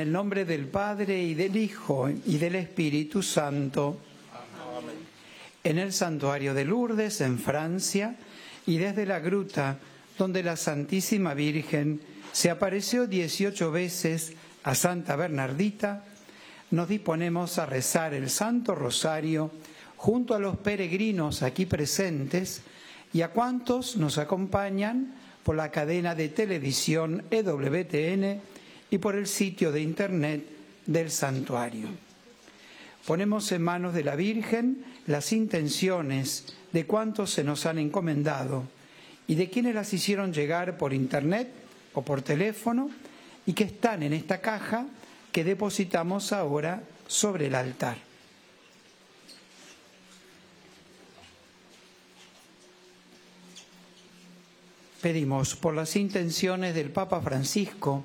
En el nombre del Padre y del Hijo y del Espíritu Santo. En el santuario de Lourdes, en Francia, y desde la gruta donde la Santísima Virgen se apareció 18 veces a Santa Bernardita, nos disponemos a rezar el Santo Rosario junto a los peregrinos aquí presentes y a cuantos nos acompañan por la cadena de televisión EWTN y por el sitio de internet del santuario. Ponemos en manos de la Virgen las intenciones de cuantos se nos han encomendado y de quienes las hicieron llegar por internet o por teléfono y que están en esta caja que depositamos ahora sobre el altar. Pedimos por las intenciones del Papa Francisco,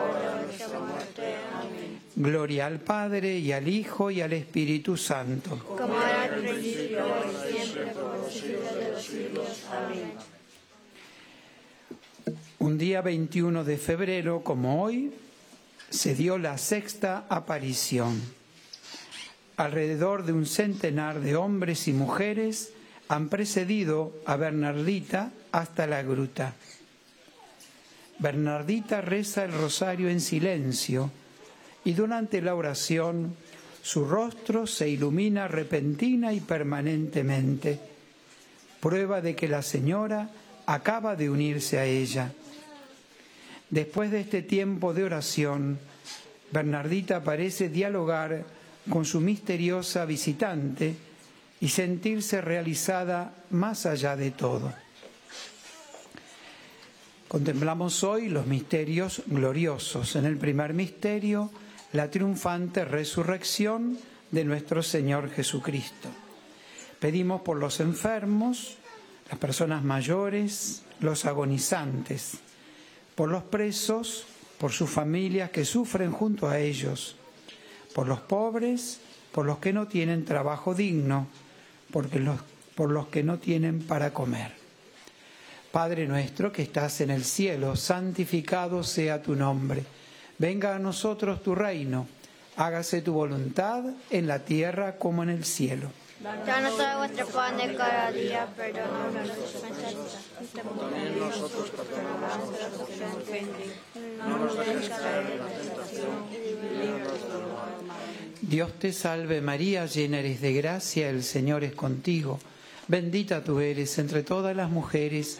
Gloria al Padre y al Hijo y al Espíritu Santo. Como era al principio, y siempre, por los siglos de los siglos. Amén. Un día 21 de febrero, como hoy, se dio la sexta aparición. Alrededor de un centenar de hombres y mujeres han precedido a Bernardita hasta la gruta. Bernardita reza el rosario en silencio y durante la oración su rostro se ilumina repentina y permanentemente, prueba de que la señora acaba de unirse a ella. Después de este tiempo de oración, Bernardita parece dialogar con su misteriosa visitante y sentirse realizada más allá de todo. Contemplamos hoy los misterios gloriosos. En el primer misterio, la triunfante resurrección de nuestro Señor Jesucristo. Pedimos por los enfermos, las personas mayores, los agonizantes, por los presos, por sus familias que sufren junto a ellos, por los pobres, por los que no tienen trabajo digno, por los que no tienen para comer. Padre nuestro que estás en el cielo, santificado sea tu nombre. Venga a nosotros tu reino. Hágase tu voluntad en la tierra como en el cielo. Danos hoy vuestro pan de cada día, perdona nuestras ofensas, también nosotros perdonamos a los que nos ofenden. No nos dejes caer en la tentación, y líbranos de todo mal. Dios te salve María, llena eres de gracia, el Señor es contigo. Bendita tú eres entre todas las mujeres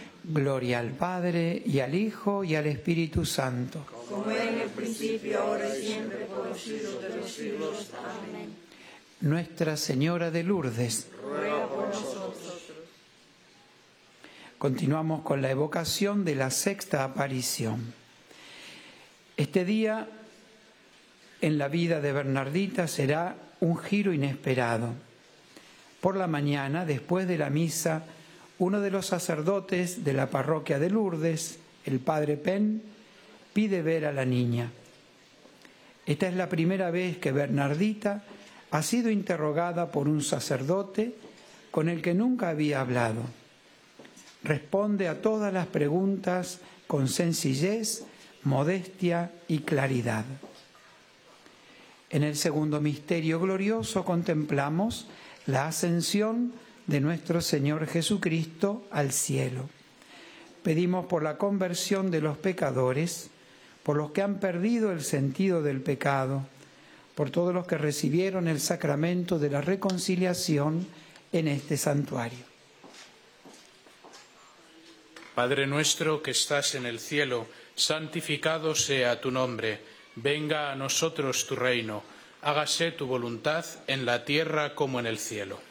Gloria al Padre, y al Hijo, y al Espíritu Santo. Como en el principio, ahora y siempre, por los siglos de los siglos. Amén. Nuestra Señora de Lourdes. Ruega por nosotros. Continuamos con la evocación de la sexta aparición. Este día en la vida de Bernardita será un giro inesperado. Por la mañana, después de la misa, uno de los sacerdotes de la parroquia de Lourdes, el padre Penn, pide ver a la niña. Esta es la primera vez que Bernardita ha sido interrogada por un sacerdote con el que nunca había hablado. Responde a todas las preguntas con sencillez, modestia y claridad. En el segundo misterio glorioso contemplamos la ascensión de nuestro Señor Jesucristo al cielo. Pedimos por la conversión de los pecadores, por los que han perdido el sentido del pecado, por todos los que recibieron el sacramento de la reconciliación en este santuario. Padre nuestro que estás en el cielo, santificado sea tu nombre, venga a nosotros tu reino, hágase tu voluntad en la tierra como en el cielo.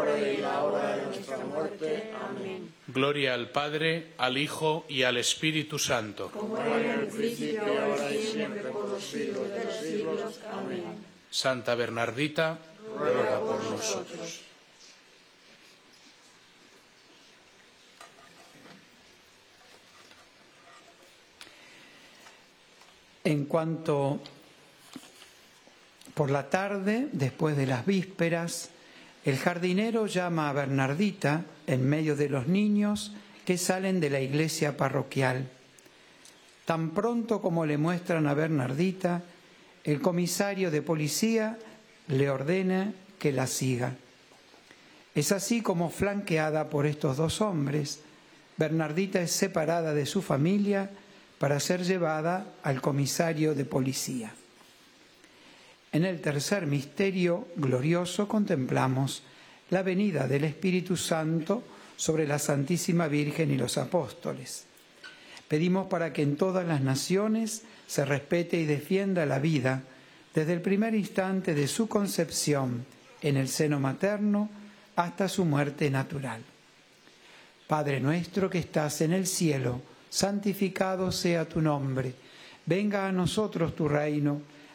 nuestra muerte. Amén. Gloria al Padre, al Hijo y al Espíritu Santo. Como era en el principio, ahora y siempre, por los siglos de los siglos. Amén. Santa Bernardita, ruega por nosotros. En cuanto por la tarde, después de las vísperas, el jardinero llama a Bernardita en medio de los niños que salen de la iglesia parroquial. Tan pronto como le muestran a Bernardita, el comisario de policía le ordena que la siga. Es así como, flanqueada por estos dos hombres, Bernardita es separada de su familia para ser llevada al comisario de policía. En el tercer misterio glorioso contemplamos la venida del Espíritu Santo sobre la Santísima Virgen y los apóstoles. Pedimos para que en todas las naciones se respete y defienda la vida desde el primer instante de su concepción en el seno materno hasta su muerte natural. Padre nuestro que estás en el cielo, santificado sea tu nombre, venga a nosotros tu reino,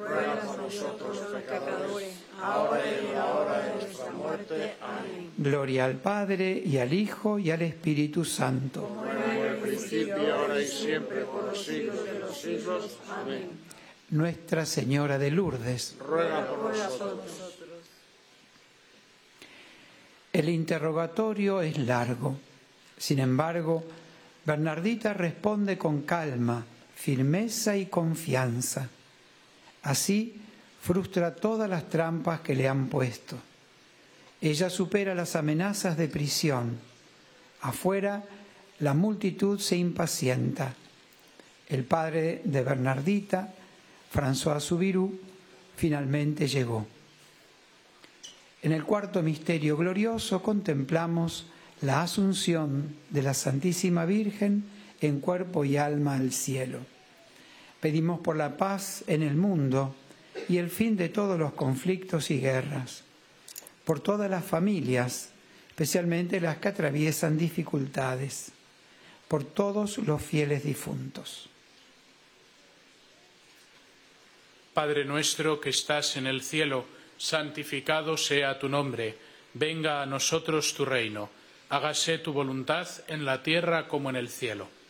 ruega por nosotros los pecadores, ahora y en la hora de nuestra muerte. Amén. Gloria al Padre, y al Hijo, y al Espíritu Santo. Como en el principio, ahora y siempre, por los siglos de los siglos. Amén. Nuestra Señora de Lourdes. Ruega por nosotros. El interrogatorio es largo. Sin embargo, Bernardita responde con calma, firmeza y confianza. Así frustra todas las trampas que le han puesto. Ella supera las amenazas de prisión. Afuera, la multitud se impacienta. El padre de Bernardita, François Soubirous, finalmente llegó. En el cuarto misterio glorioso contemplamos la asunción de la Santísima Virgen en cuerpo y alma al cielo. Pedimos por la paz en el mundo y el fin de todos los conflictos y guerras, por todas las familias, especialmente las que atraviesan dificultades, por todos los fieles difuntos. Padre nuestro que estás en el cielo, santificado sea tu nombre, venga a nosotros tu reino, hágase tu voluntad en la tierra como en el cielo.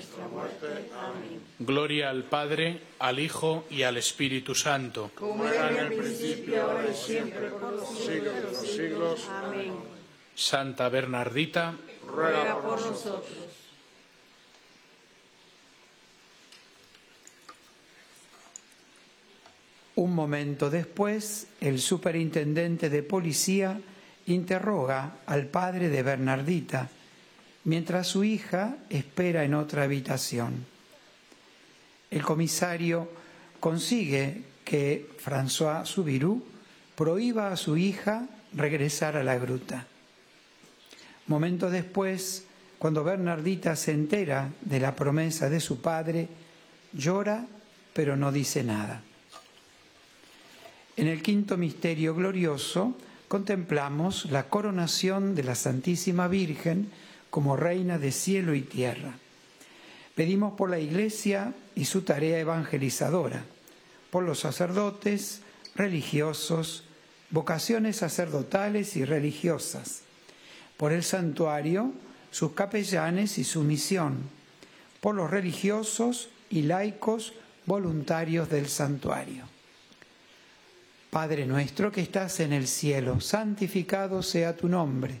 nuestra muerte. Amén. Gloria al Padre, al Hijo y al Espíritu Santo. Como era en el principio, ahora y siempre, por los siglos de los siglos. Amén. Santa Bernardita, Ruega por nosotros. Un momento después, el superintendente de policía interroga al padre de Bernardita, mientras su hija espera en otra habitación. El comisario consigue que François Soubirous prohíba a su hija regresar a la gruta. Momentos después, cuando Bernardita se entera de la promesa de su padre, llora pero no dice nada. En el quinto misterio glorioso contemplamos la coronación de la Santísima Virgen como Reina de cielo y tierra. Pedimos por la Iglesia y su tarea evangelizadora, por los sacerdotes, religiosos, vocaciones sacerdotales y religiosas, por el santuario, sus capellanes y su misión, por los religiosos y laicos voluntarios del santuario. Padre nuestro que estás en el cielo, santificado sea tu nombre,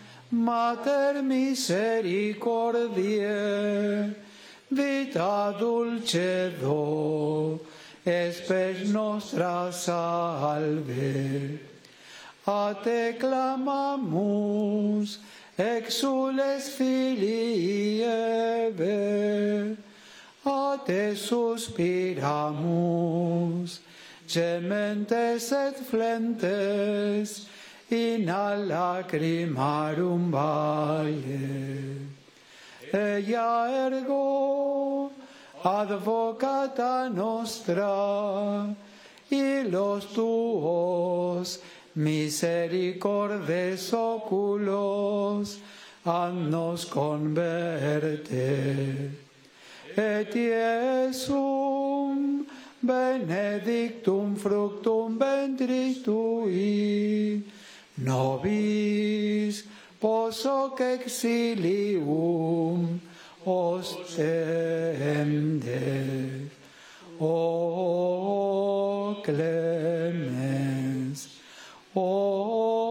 Mater misericordiae, vita dulcedo, espes nostra salve. A te clamamus, exules filii a te suspiramus, gementes et flentes, in a lacrimarum valle. Ella ergo, advocata nostra, y los tuos misericordes oculos, nos converte. Et Iesum benedictum fructum ventris tui, nobis posoc exilium ostende. O clemens, o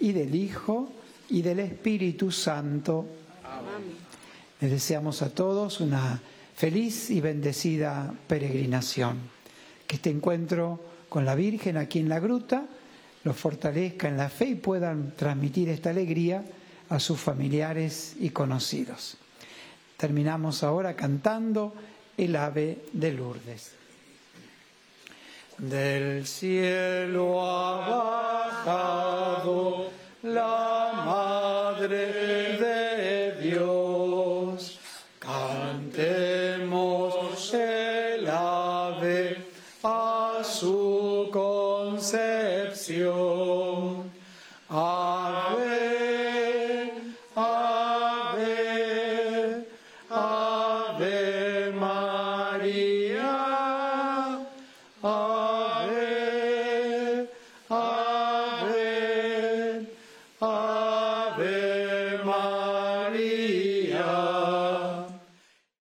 y del Hijo y del Espíritu Santo. Les deseamos a todos una feliz y bendecida peregrinación. Que este encuentro con la Virgen aquí en la gruta los fortalezca en la fe y puedan transmitir esta alegría a sus familiares y conocidos. Terminamos ahora cantando el ave de Lourdes. Del cielo ha bajado la madre de